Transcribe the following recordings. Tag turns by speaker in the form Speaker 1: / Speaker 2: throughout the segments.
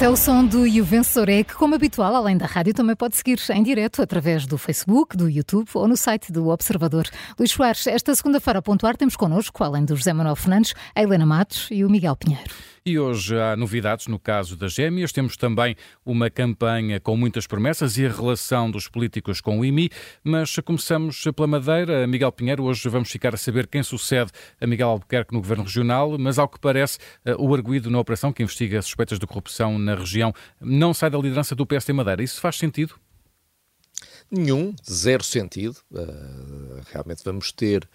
Speaker 1: Este é o som do Juvensoré, que, como habitual, além da rádio, também pode seguir em direto através do Facebook, do YouTube ou no site do Observador. Luís Soares, esta segunda-feira a pontuar temos connosco, além do José Manuel Fernandes, a Helena Matos e o Miguel Pinheiro.
Speaker 2: E hoje há novidades no caso das gêmeas. Temos também uma campanha com muitas promessas e a relação dos políticos com o IMI. Mas começamos pela Madeira. Miguel Pinheiro, hoje vamos ficar a saber quem sucede a Miguel Albuquerque no Governo Regional. Mas, ao que parece, eh, o arguído na operação que investiga suspeitas de corrupção na região não sai da liderança do PSD Madeira. Isso faz sentido?
Speaker 3: Nenhum, zero sentido. Uh, realmente vamos ter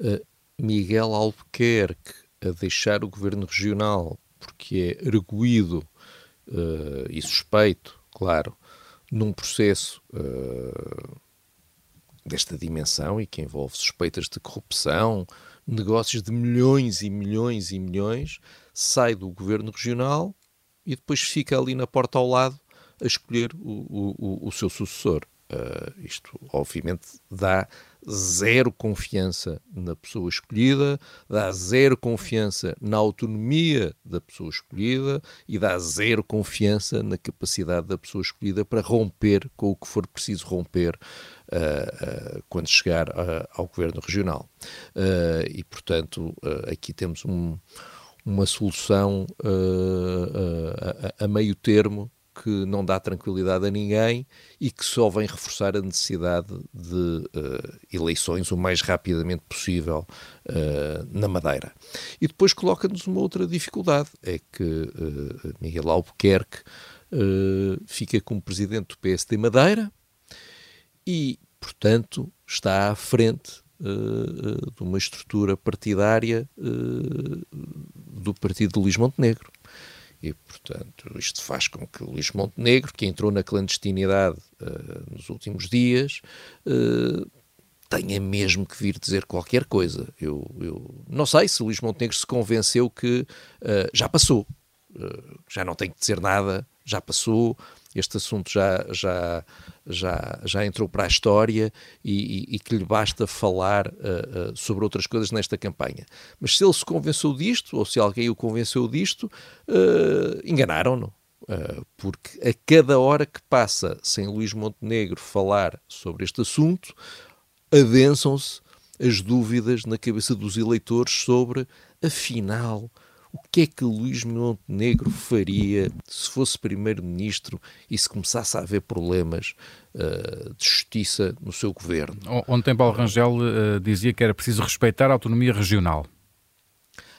Speaker 3: uh, Miguel Albuquerque a deixar o governo regional porque é arguído uh, e suspeito, claro, num processo uh, desta dimensão e que envolve suspeitas de corrupção, negócios de milhões e milhões e milhões, sai do governo regional e depois fica ali na porta ao lado a escolher o, o, o seu sucessor. Uh, isto, obviamente, dá zero confiança na pessoa escolhida, dá zero confiança na autonomia da pessoa escolhida e dá zero confiança na capacidade da pessoa escolhida para romper com o que for preciso romper uh, uh, quando chegar ao governo regional. e, portanto, aqui temos um, uma solução a, a meio termo que não dá tranquilidade a ninguém e que só vem reforçar a necessidade de uh, eleições o mais rapidamente possível uh, na Madeira. E depois coloca-nos uma outra dificuldade, é que uh, Miguel Albuquerque fica como presidente do PSD Madeira e, portanto, está à frente de uma estrutura partidária do partido de Luís Montenegro. E, portanto, isto faz com que Luís Montenegro, que entrou na clandestinidade uh, nos últimos dias, uh, tenha mesmo que vir dizer qualquer coisa. Eu, eu não sei se Luís Montenegro se convenceu que uh, já passou, já não tem que dizer nada, já passou, este assunto já, já, já, já entrou para a história e, e, e que lhe basta falar uh, uh, sobre outras coisas nesta campanha. Mas se ele se convenceu disto, ou se alguém o convenceu disto, uh, enganaram-no. porque a cada hora que passa sem Luís Montenegro falar sobre este assunto, adensam-se as dúvidas na cabeça dos eleitores sobre, afinal, o que é que Luís Montenegro faria se fosse primeiro-ministro e se começasse a haver problemas uh, de justiça no seu governo?
Speaker 2: Ontem Paulo Rangel uh, dizia que era preciso respeitar a autonomia regional.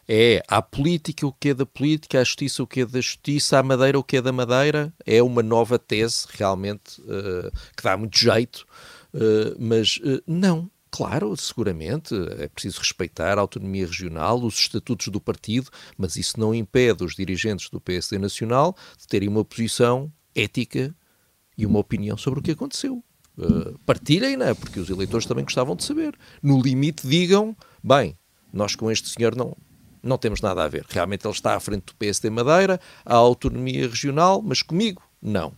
Speaker 3: É, a política o que é da política, a justiça o que é da justiça, a madeira o que é da madeira. É uma nova tese, realmente, uh, que dá muito jeito, mas não Claro, seguramente, é preciso respeitar a autonomia regional, os estatutos do partido, mas isso não impede os dirigentes do PSD Nacional de terem uma posição ética e uma opinião sobre o que aconteceu. Uh, Partilhem-na, porque os eleitores também gostavam de saber. No limite, digam: bem, nós com este senhor não, não temos nada a ver. Realmente ele está à frente do PSD Madeira, há autonomia regional, mas comigo, não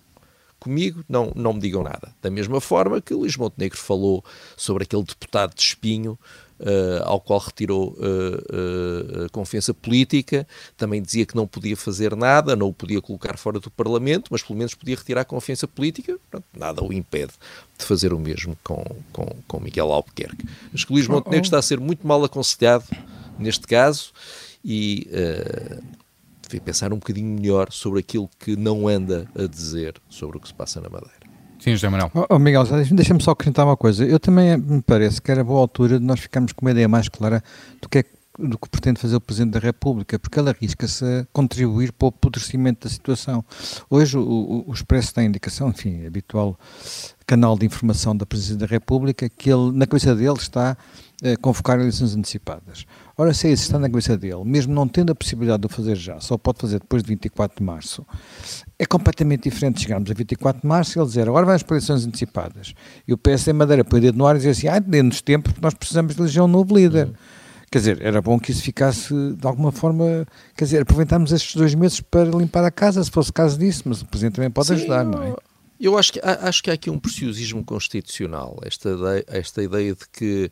Speaker 3: comigo, não, não me digam nada. Da mesma forma que Luís Montenegro falou sobre aquele deputado de espinho Uh, ao qual retirou uh, uh, a confiança política, também dizia que não podia fazer nada, não o podia colocar fora do Parlamento, mas pelo menos podia retirar a confiança política, Pronto, nada o impede de fazer o mesmo com, com, com Miguel Albuquerque. Acho que Luís Montenegro está a ser muito mal aconselhado neste caso e devia pensar um bocadinho melhor sobre aquilo que não anda a dizer sobre o que se passa na Madeira.
Speaker 2: Sim, José Manuel.
Speaker 4: Oh, oh Miguel, deixa-me só acrescentar uma coisa. Eu também me parece que era boa altura de nós ficarmos com uma ideia mais clara do que é do que pretende fazer o Presidente da República, porque ele arrisca-se a contribuir para o apodrecimento da situação. Hoje o, o, o Expresso tem indicação, enfim, habitual canal de informação da Presidente da República, que ele, na cabeça dele está a convocar eleições antecipadas. Ora, se é isso está na cabeça dele, mesmo não tendo a possibilidade de o fazer já, só pode fazer depois de 24 de março, é completamente diferente chegarmos a 24 de março e ele dizer agora vamos para eleições antecipadas. E o PSD Madeira põe o dedo no ar e dizer assim, ah, dê-nos tempo porque nós precisamos de eleger um novo líder. Uhum. Quer dizer, era bom que isso ficasse de alguma forma, quer dizer, aproveitarmos estes dois meses para limpar a casa, se fosse caso disso, mas o Presidente também pode Sim, ajudar, não é?
Speaker 3: Eu acho que, acho que há aqui um preciosismo constitucional, esta ideia, esta ideia de que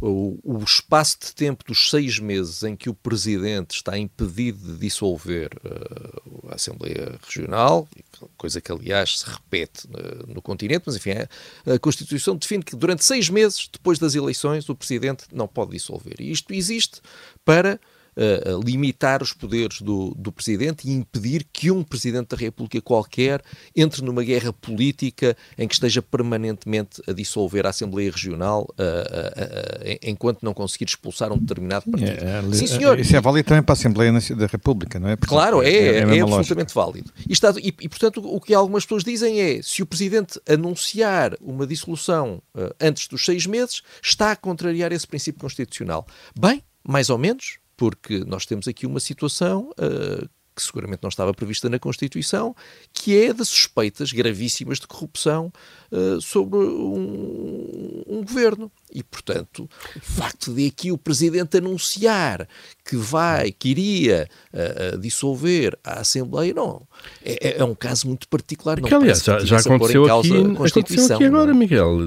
Speaker 3: o, o, espaço de tempo dos seis meses em que o Presidente está impedido de dissolver uh, a Assembleia Regional, coisa que aliás se repete uh, no continente, mas enfim, a Constituição define que durante seis meses depois das eleições o Presidente não pode dissolver. E isto existe para uh, limitar os poderes do, do Presidente e impedir que um Presidente da República qualquer entre numa guerra política em que esteja permanentemente a dissolver a Assembleia Regional uh, uh, enquanto não conseguir expulsar um determinado partido. É,
Speaker 4: é, Sim, senhor. Isso é válido também para a Assembleia da República, não é?
Speaker 3: Portanto, claro, é, é, é, é absolutamente válido. E, está, e, e, portanto, o que algumas pessoas dizem é, se o Presidente anunciar uma dissolução antes dos seis meses, está a contrariar esse princípio constitucional. Bem, mais ou menos, porque nós temos aqui uma situação uh, que seguramente não estava prevista na Constituição, que é de suspeitas gravíssimas de corrupção uh, sobre um, um, governo. E, portanto, o facto de aqui o Presidente anunciar que vai, que iria uh, dissolver a Assembleia, não. É, é, é, um caso muito particular. Não
Speaker 5: aliás, já, já aconteceu, aqui, aconteceu aqui agora, não. Miguel.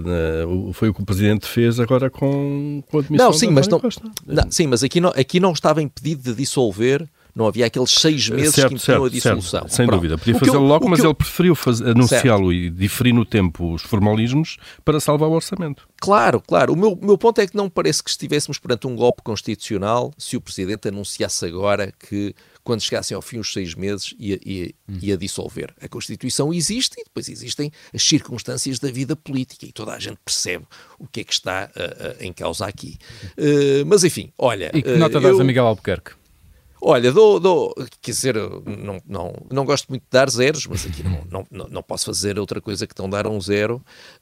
Speaker 5: Foi o que o Presidente fez agora com, com a admissão
Speaker 3: não, sim, mas não, não, sim, mas aqui não, aqui não estava impedido de dissolver não havia aqueles seis meses certo, que impediam a dissolução.
Speaker 5: Certo, sem Pronto. dúvida. Podia fazê-lo logo, mas eu... ele preferiu anunciá-lo e diferir no tempo os formalismos para salvar o orçamento.
Speaker 3: Claro, claro. O meu, meu ponto é que não parece que estivéssemos perante um golpe constitucional se o Presidente anunciasse agora que quando chegassem ao fim os seis meses, ia, ia, hum. ia, dissolver. A Constituição existe e depois existem as circunstâncias da vida política e toda a gente percebe o que é que está uh, uh, em causa aqui. Uh, mas enfim, olha.
Speaker 2: E que nota dás a Miguel Albuquerque?
Speaker 3: Olha, dou, dou, quer dizer, não, não, não gosto muito de dar zeros, mas aqui não, não, não posso fazer outra coisa que não dar um zero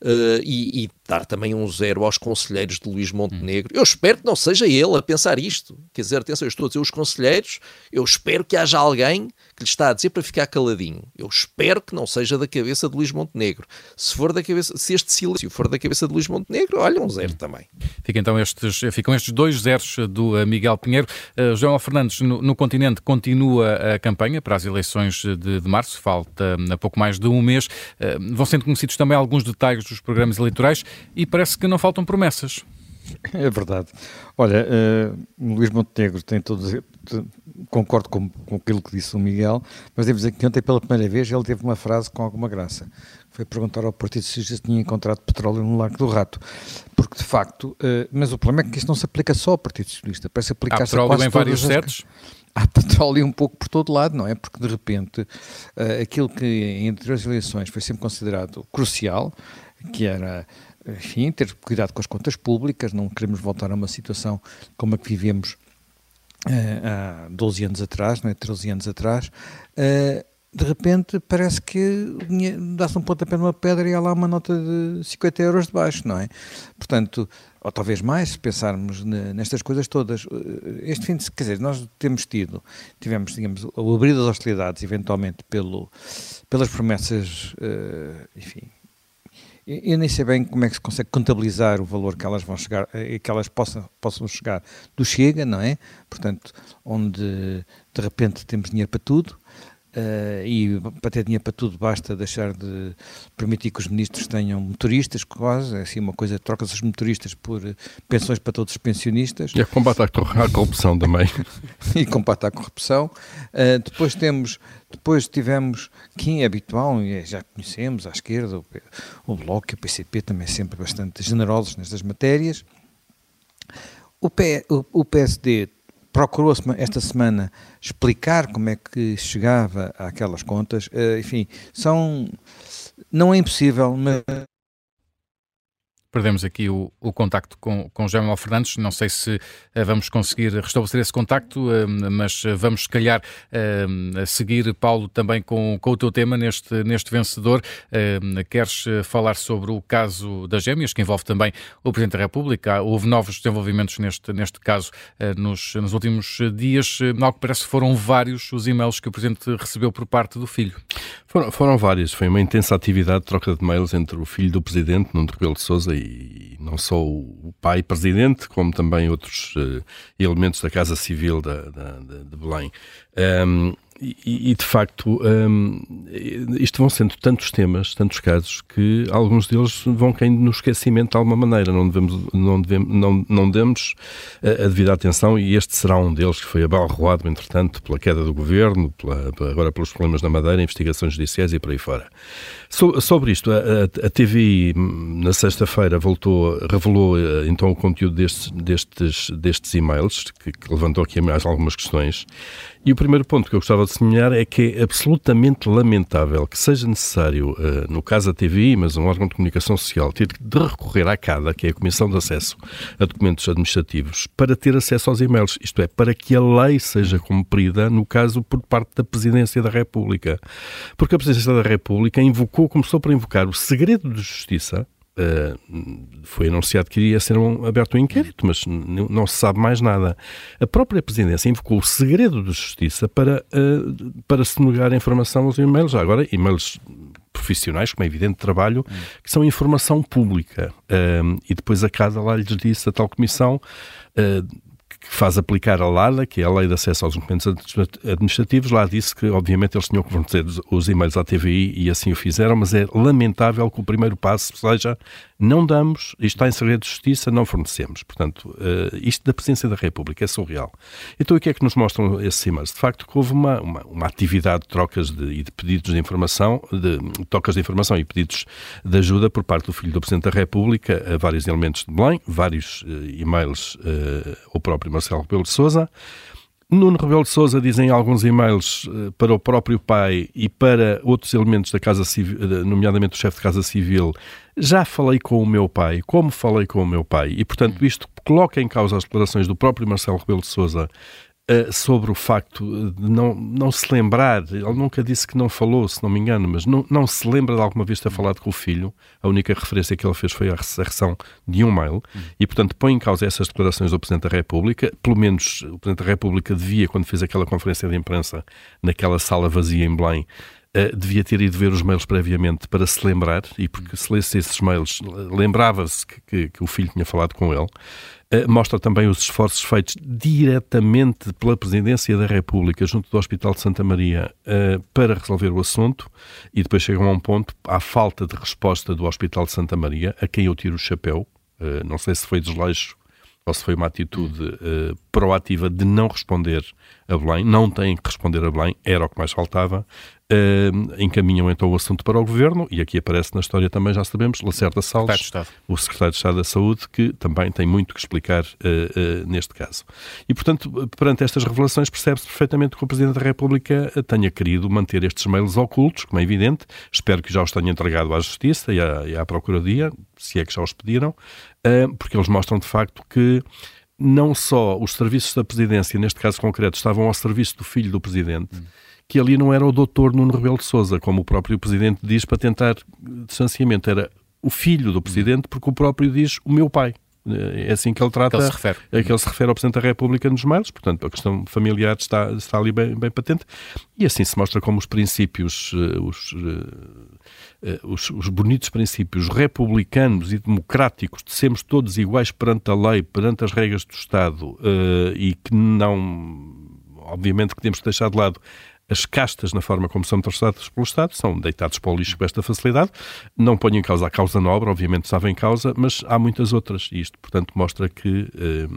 Speaker 3: uh, e, e, dar também um zero aos conselheiros de Luís Montenegro. Eu espero que não seja ele a pensar isto. Quer dizer, atenção, eu estou a dizer os conselheiros, eu espero que haja alguém que lhe está a dizer para ficar caladinho. Eu espero que não seja da cabeça de Luís Montenegro. Se for da cabeça, se este silêncio for da cabeça de Luís Montenegro, olha, um zero também.
Speaker 2: Fica então estes, ficam estes dois zeros do uh, Miguel Pinheiro. Uh, João Fernandes, no, no, continente, continua a campanha para as eleições de, de março, falta um, pouco mais de um mês. Uh, vão sendo conhecidos também alguns detalhes dos programas eleitorais e parece que não faltam promessas.
Speaker 4: É verdade. Olha, uh, Luís Montenegro tem todos. Concordo com, com aquilo que disse o Miguel, mas devo dizer que ontem, pela primeira vez, ele teve uma frase com alguma graça. Foi perguntar ao Partido Socialista se tinha encontrado petróleo no Lago do Rato. Porque, de facto, uh, mas o problema é que isto não se aplica só ao Partido Socialista, parece aplicar-se
Speaker 2: a petróleo em vários setos?
Speaker 4: Há petróleo um pouco por todo lado, não é? Porque, de repente, uh, aquilo que entre as eleições foi sempre considerado crucial, que era enfim, ter cuidado com as contas públicas, não queremos voltar a uma situação como a que vivemos uh, há 12 anos atrás, não é? 13 anos atrás, uh, de repente parece que dá-se um pontapé numa pedra e há lá uma nota de 50 euros de baixo, não é? Portanto, ou talvez mais, se pensarmos nestas coisas todas. Eh, este fim de quer dizer, nós temos tido, tivemos, digamos, o abrir das hostilidades, eventualmente, pelo, pelas promessas, enfim, eu nem sei bem como é que se consegue contabilizar o valor que elas vão chegar, eh, que elas possam, possam chegar do Chega, não é? Portanto, onde de repente temos dinheiro para tudo, Uh, e para ter dinheiro para tudo basta deixar de permitir que os ministros tenham motoristas, quase, é assim uma coisa, troca-se os motoristas por pensões para todos os pensionistas.
Speaker 5: E é combate à corrupção também.
Speaker 4: e combate à corrupção. Uh, depois temos, depois tivemos, quem é habitual, e é, já conhecemos, à esquerda, o, o Bloco e o PCP também sempre bastante generosos nestas matérias. O, P, o, o PSD procurou esta semana explicar como é que chegava àquelas contas. Eh, enfim, são. Não é impossível, mas
Speaker 2: Perdemos aqui o, o contacto com, com Manuel Fernandes. Não sei se uh, vamos conseguir restabelecer esse contacto, uh, mas vamos, se calhar, uh, seguir, Paulo, também com, com o teu tema neste, neste vencedor. queres falar sobre o caso das gêmeas, que envolve também o Presidente da República? Houve novos desenvolvimentos neste, neste caso nos, nos últimos dias. Algo que parece foram vários os e-mails que o Presidente recebeu por parte do filho.
Speaker 5: Foram, foram vários. Foi uma intensa atividade de troca de mails entre o filho do Presidente, Nuno Rebelo de Sousa, e não só o pai presidente, como também outros uh, elementos da Casa Civil da, da, de Belém. Um, e, e, de facto, um, isto vão sendo tantos temas, tantos casos, que alguns deles vão caindo no esquecimento de alguma maneira. Não devemos, não devemos, não, não demos a, a devida atenção e este será um deles que foi abalroado, entretanto, pela queda do governo, pela, agora pelos problemas na Madeira, investigações judiciais e por aí fora. So, sobre isto, a, a, TVI na sexta-feira voltou, revelou eh, então o conteúdo destes, destes, destes e-mails, que, que levantou aqui mais algumas questões. E o primeiro ponto que eu gostava de semelhar é que é absolutamente lamentável que seja necessário, uh, no caso da TVI, mas um órgão de comunicação social, ter de recorrer à CADA, que é a Comissão de Acesso a Documentos Administrativos, para ter acesso aos e-mails. Isto é, para que a lei seja cumprida, no caso, por parte da Presidência da República. Porque a Presidência da República invocou, começou por invocar o segredo de justiça, Uh, foi anunciado que iria ser um, aberto um inquérito, mas não se sabe mais nada. A própria presidência invocou o segredo de justiça para, uh, para se negar a informação aos e-mails. Já agora, e-mails profissionais, como é evidente, de trabalho, que são informação pública. Uh, e depois a casa lá lhes disse, a tal comissão, que faz aplicar a LADA, que é a Lei de Acesso aos Documentos Administrativos, lá disse que, obviamente, eles tinham que fornecer os e-mails à TVI e assim o fizeram, mas é lamentável que o primeiro passo seja não damos, isto está em segredo de justiça, não fornecemos. Portanto, uh, isto da presidência da República é surreal. Então, o que é que nos mostram esses e-mails? De facto, que houve uma, uma, uma atividade de trocas de, e de pedidos de informação, de trocas de informação e pedidos de ajuda por parte do filho do Presidente da República a vários elementos de Belém, vários uh, e-mails uh, ao próprio Marcelo Rebelo de Sousa. Nuno Rebelo de Sousa dizem alguns e-mails para o próprio pai e para outros elementos da Casa Civil, nomeadamente o chefe de Casa Civil, já falei com o meu pai, como falei com o meu pai, e portanto isto coloca em causa as declarações do próprio Marcelo Rebelo de Sousa uh, sobre o facto de não, não se lembrar, ele nunca disse que não falou, se não me engano, mas não, não se lembra de alguma vez ter falado com o filho, a única referência que ele fez foi a recepção de um mail, e portanto põe em causa essas declarações do Presidente da República, pelo menos o Presidente da República devia, quando fez aquela conferência de imprensa naquela sala vazia em Belém, Uh, devia ter ido ver os mails previamente para se lembrar, e porque se lesse esses mails, lembrava-se que, que, que, o filho tinha falado com ele. Uh, mostra também os esforços feitos diretamente pela Presidência da República junto do Hospital de Santa Maria uh, para resolver o assunto, e depois chegam a um ponto, à falta de resposta do Hospital de Santa Maria, a quem eu tiro o chapéu. não sei se foi desleixo ou se foi uma atitude uh, proativa de não responder a Belém, não têm que responder a Belém, era o que mais faltava, uh, encaminham então o assunto para o Governo, e aqui aparece na história também, já sabemos, Lacerda Salles, o Secretário de Estado da Saúde, que também tem muito que explicar uh, neste caso. E, portanto, perante estas revelações, percebe-se perfeitamente que o Presidente da República tenha querido manter estes mails ocultos, como é evidente, espero que já os tenha entregado à Justiça e à, e à Procuradoria, se é que já os pediram, porque eles mostram de facto que não só os serviços da Presidência, neste caso concreto, estavam ao serviço do filho do Presidente, hum. que ali não era o doutor Nuno Rebelo de Sousa, como o próprio Presidente diz, para tentar distanciamento, era o filho do Presidente, porque o próprio diz o meu pai. É assim que ele trata, que ele se refere. É que ele se refere ao Presidente da República nos mails, portanto a questão familiar está, está ali bem, bem patente, e assim se mostra como os princípios, eh, os, eh, os, os bonitos princípios republicanos e democráticos de sermos todos iguais perante a lei, perante as regras do Estado, eh, e que não, obviamente que temos que deixar de lado as castas, na forma como são tratadas pelo Estado, são deitados para o lixo com esta facilidade. Não ponho em causa a causa nobre, obviamente estava em causa, mas há muitas outras. E isto, portanto, mostra que eh,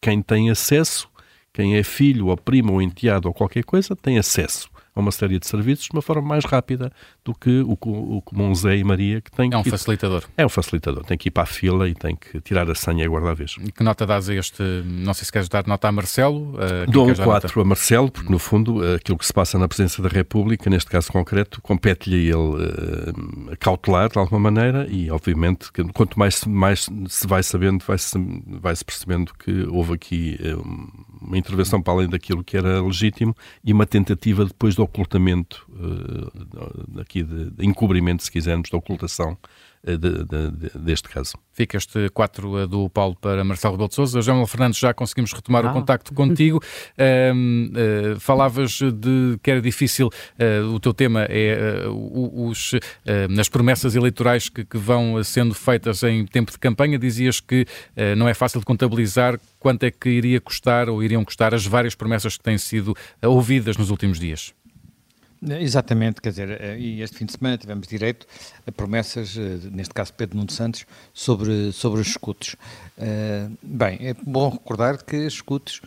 Speaker 5: quem tem acesso, quem é filho ou primo ou enteado ou qualquer coisa, tem acesso a uma série de serviços de uma forma mais rápida do que o, o comum Zé e Maria que tem
Speaker 2: É um
Speaker 5: que,
Speaker 2: facilitador.
Speaker 5: É um facilitador. Tem que ir para a fila e tem que tirar a senha e aguardar a vez.
Speaker 2: E que nota dás a este, não sei se queres dar nota a Marcelo?
Speaker 5: Uh, Dou um 4 a Marcelo, porque no fundo eh, aquilo que se passa na presença da República, neste caso concreto, compete-lhe ele uh, cautelar de alguma maneira e obviamente que quanto mais, mais se vai sabendo, vai-se vai -se percebendo que houve aqui uh, uma intervenção para além daquilo que era legítimo e uma tentativa depois do ocultamento uh, aqui de, de encobrimento, se quisermos, de ocultação de, de, deste caso.
Speaker 2: Fica este 4 do Paulo para Marcelo Rebelo de Sousa. João Fernandes, já conseguimos retomar ah. o contacto contigo. Um, uh, falavas de que era difícil, uh, o teu tema é uh, os, nas promessas eleitorais que, que, vão sendo feitas em tempo de campanha. Dizias que não é fácil de contabilizar quanto é que iria custar ou iriam custar as várias promessas que têm sido ouvidas nos últimos dias.
Speaker 4: Exatamente, quer dizer, eh, e este fim de semana tivemos direito a promessas, eh, neste caso Pedro Nuno Santos, sobre, sobre os escutos. Bem, é bom recordar que os escutos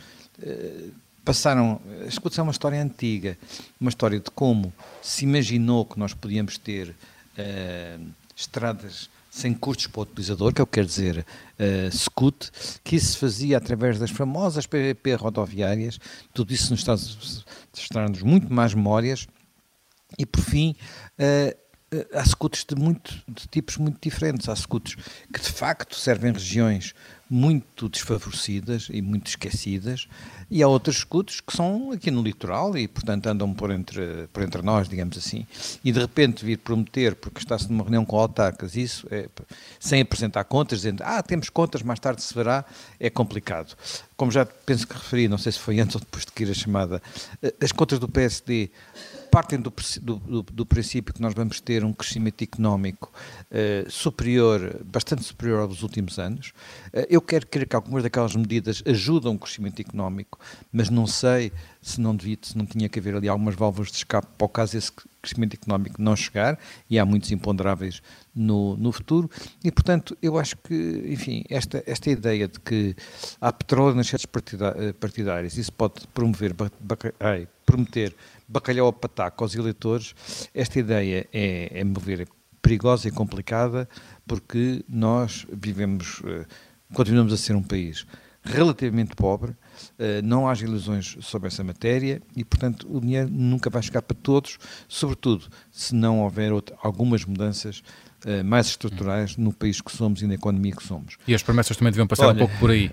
Speaker 4: passaram. Os escutos é uma história antiga, uma história de como se imaginou que nós podíamos ter estradas sem custos para o utilizador, que é o que quer dizer uh, SCUT, que isso se fazia através das famosas PPP rodoviárias, tudo isso nos Estados Unidos muito mais memórias e por fim, uh, há scooters de, muito, de tipos muito diferentes. Há scooters que de facto servem em regiões muito desfavorecidas e muito esquecidas, e há outros scooters que são aqui no litoral e, portanto, andam por entre, por entre nós, digamos assim. E de repente vir prometer, porque está-se numa reunião com autarcas, isso, é, sem apresentar contas, dizendo, ah, temos contas, mais tarde se verá, é complicado. Como já penso que referi, não sei se foi antes ou depois de que ir a chamada, eh, as contas do PSD partem do, do, do, princípio que nós vamos ter um crescimento económico uh, superior, bastante superior aos últimos anos. Uh, eu quero crer que algumas daquelas medidas ajudam o crescimento económico, mas não sei se não devia, se não tinha que haver ali algumas válvulas de escape para o caso esse crescimento económico não chegar, e há muitos imponderáveis no, no futuro, e portanto eu acho que, enfim, esta, esta ideia de que há petróleo nas redes eh, partidárias, isso pode promover, ai, prometer bacalhau a pataco aos eleitores, esta ideia é, é me ver, perigosa e complicada, porque nós vivemos, eh, continuamos a ser um país relativamente pobre, eh, não há ilusões sobre essa matéria e, portanto, o dinheiro nunca vai chegar para todos, sobretudo se não houver algumas mudanças eh, mais estruturais no país que somos e na economia que somos.
Speaker 2: E as promessas também deviam passar Olha, um pouco por aí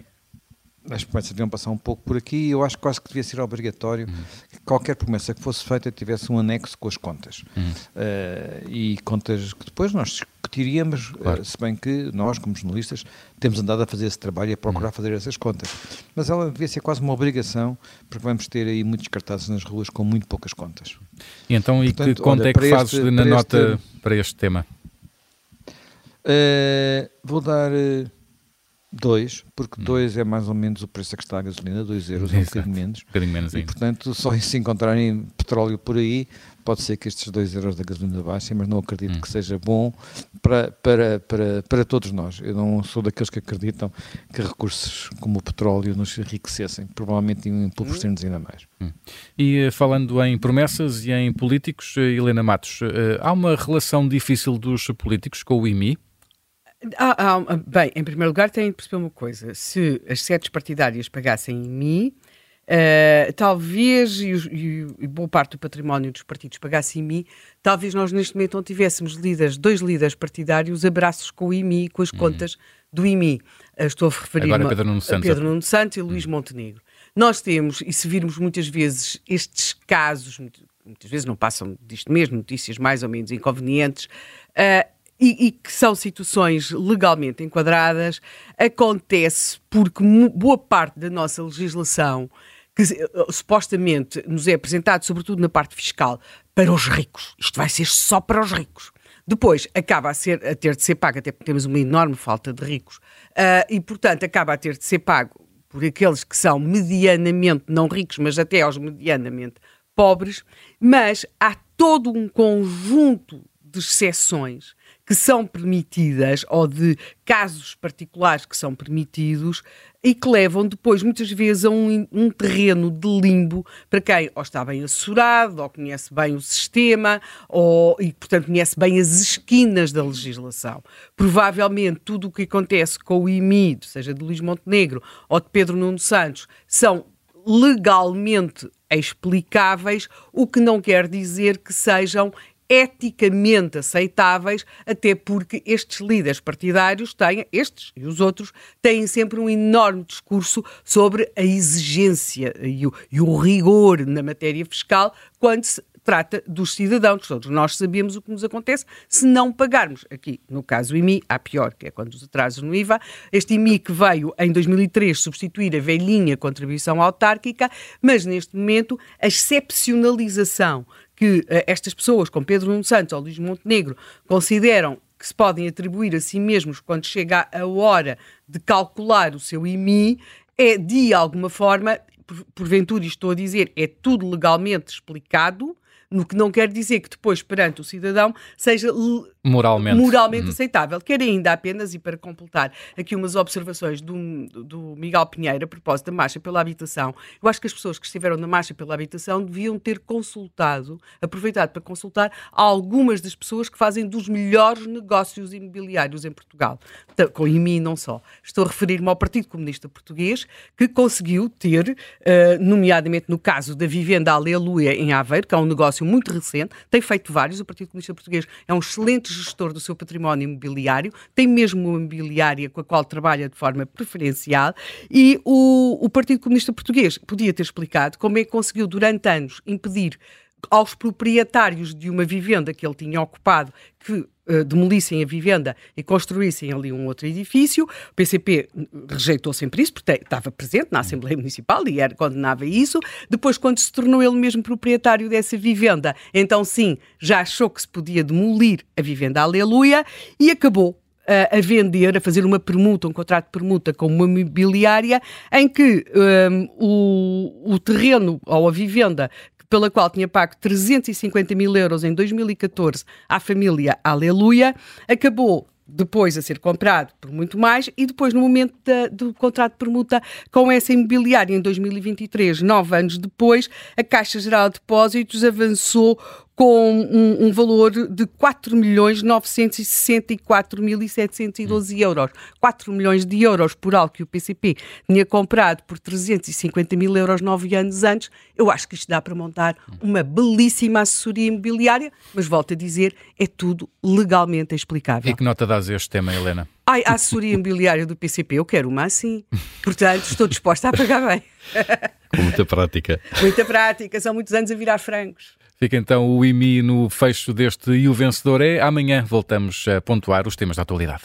Speaker 4: as promessas deviam passar um pouco por aqui e eu acho que quase que devia ser obrigatório uhum. que qualquer promessa que fosse feita tivesse um anexo com as contas. Uhum. Uh, e contas que depois nós discutiríamos, claro. uh, se bem que nós, como jornalistas, temos andado a fazer esse trabalho e a procurar uhum. fazer essas contas. Mas ela devia ser quase uma obrigação, porque vamos ter aí muitos cartazes nas ruas com muito poucas contas.
Speaker 2: E então, Portanto, e que conta olha, é que fazes este, na para nota este, para este tema?
Speaker 4: Uh, vou dar 2, porque 2 hum. é mais ou menos o preço a que está a gasolina, 2 euros, um bocadinho menos. Um
Speaker 2: bocadinho menos
Speaker 4: ainda. E, portanto, só se encontrarem petróleo por aí, pode ser que estes 2 euros da gasolina baixem, mas não acredito hum. que seja bom para, para, para, para todos nós. Eu não sou daqueles que acreditam que recursos como o petróleo nos enriquecessem. Provavelmente iam empobrecer-nos ainda mais. Hum.
Speaker 2: E eh, falando em promessas e em políticos, eh, Helena Matos, eh, há uma relação difícil dos políticos com o IMI?
Speaker 6: Ah, ah, bem, em primeiro lugar, tem de perceber uma coisa: se as sedes partidárias pagassem em mim, uh, talvez, e, e, e, boa parte do património dos partidos pagasse em mim, talvez nós neste momento não tivéssemos líderes, dois líderes partidários, abraços com o IMI com as uhum. contas do IMI. Uh, estou a referir
Speaker 2: a Pedro Nuno Santos,
Speaker 6: Pedro Nuno Santos e Luís uhum. Montenegro. Nós temos, e se virmos muitas vezes estes casos, muitas vezes não passam disto mesmo, notícias mais ou menos inconvenientes, uh, e, e, que são situações legalmente enquadradas, acontece porque boa parte da nossa legislação, que uh, supostamente nos é apresentado, sobretudo na parte fiscal, para os ricos, isto vai ser só para os ricos. Depois acaba a, ser, a ter de ser pago, até porque temos uma enorme falta de ricos, uh, e portanto acaba a ter de ser pago por aqueles que são medianamente não ricos, mas até aos medianamente pobres, mas há todo um conjunto de exceções que são permitidas ou de casos particulares que são permitidos e que levam depois, muitas vezes, a um, um, terreno de limbo para quem ou está bem assessorado, ou conhece bem o sistema, ou, e, portanto, conhece bem as esquinas da legislação. Provavelmente, tudo o que acontece com o IMI, seja de Luís Montenegro ou de Pedro Nuno Santos, são legalmente explicáveis, o que não quer dizer que sejam eticamente aceitáveis, até porque estes líderes partidários têm, estes e os outros, têm sempre um enorme discurso sobre a exigência e o, e o rigor na matéria fiscal quando se trata dos cidadãos. Todos nós sabemos o que nos acontece se não pagarmos. Aqui, no caso, IMI, há pior, que é quando os atrasos no IVA. Este IMI que veio em 2003 substituir a velhinha contribuição autárquica, mas neste momento a excepcionalização que uh, estas pessoas, como Pedro Nuno Santos ou Luís Montenegro, consideram que se podem atribuir a si mesmos quando chega a hora de calcular o seu IMI, é de alguma forma, porventura estou a dizer, é tudo legalmente explicado, no que não quer dizer que depois, perante o cidadão, seja
Speaker 2: moralmente,
Speaker 6: moralmente hum. aceitável. Quero ainda apenas, e para completar aqui umas observações do, do Miguel Pinheiro a propósito da marcha pela habitação, eu acho que as pessoas que estiveram na marcha pela habitação deviam ter consultado, aproveitado para consultar algumas das pessoas que fazem dos melhores negócios imobiliários em Portugal, com IMI não só. Estou a referir-me ao Partido Comunista Português, que conseguiu ter, uh, nomeadamente no caso da vivenda Aleluia em Aveiro, que é um negócio muito recente, tem feito vários, o Partido Comunista Português é um excelente gestor do seu património imobiliário, tem mesmo uma imobiliária com a qual trabalha de forma preferencial e o, o Partido Comunista Português podia ter explicado como é que conseguiu durante anos impedir aos proprietários de uma vivenda que ele tinha ocupado que uh, demolissem a vivenda e construíssem ali um outro edifício. O PCP rejeitou sempre isso, porque estava presente na Assembleia Municipal e era, condenava isso. Depois, quando se tornou ele mesmo proprietário dessa vivenda, então sim, já achou que se podia demolir a vivenda Aleluia e acabou eh, a vender, a fazer uma permuta, um contrato de permuta com uma imobiliária, em que um, o, o terreno ou a vivenda pela qual tinha pago 350 mil euros em 2014 à família Aleluia, acabou depois a ser comprado por muito mais e depois no momento da, do contrato de permuta com essa imobiliária em 2023, nove anos depois, a Caixa Geral de Depósitos avançou com um, um valor de 4 milhões 964.712 euros. 4 milhões de euros por algo que o PCP tinha comprado por 350 mil euros nove anos antes. Eu acho que isto dá para montar uma belíssima assessoria imobiliária, mas volto a dizer, é tudo legalmente explicável.
Speaker 2: E que nota dás a este tema, Helena?
Speaker 6: Ai, a assessoria imobiliária do PCP, eu quero uma assim. Portanto, estou disposta a pagar bem.
Speaker 5: Com muita prática.
Speaker 6: Muita prática, são muitos anos a virar francos.
Speaker 2: Fica então o IMI no fecho deste E o Vencedor é. Amanhã voltamos a pontuar os temas da atualidade.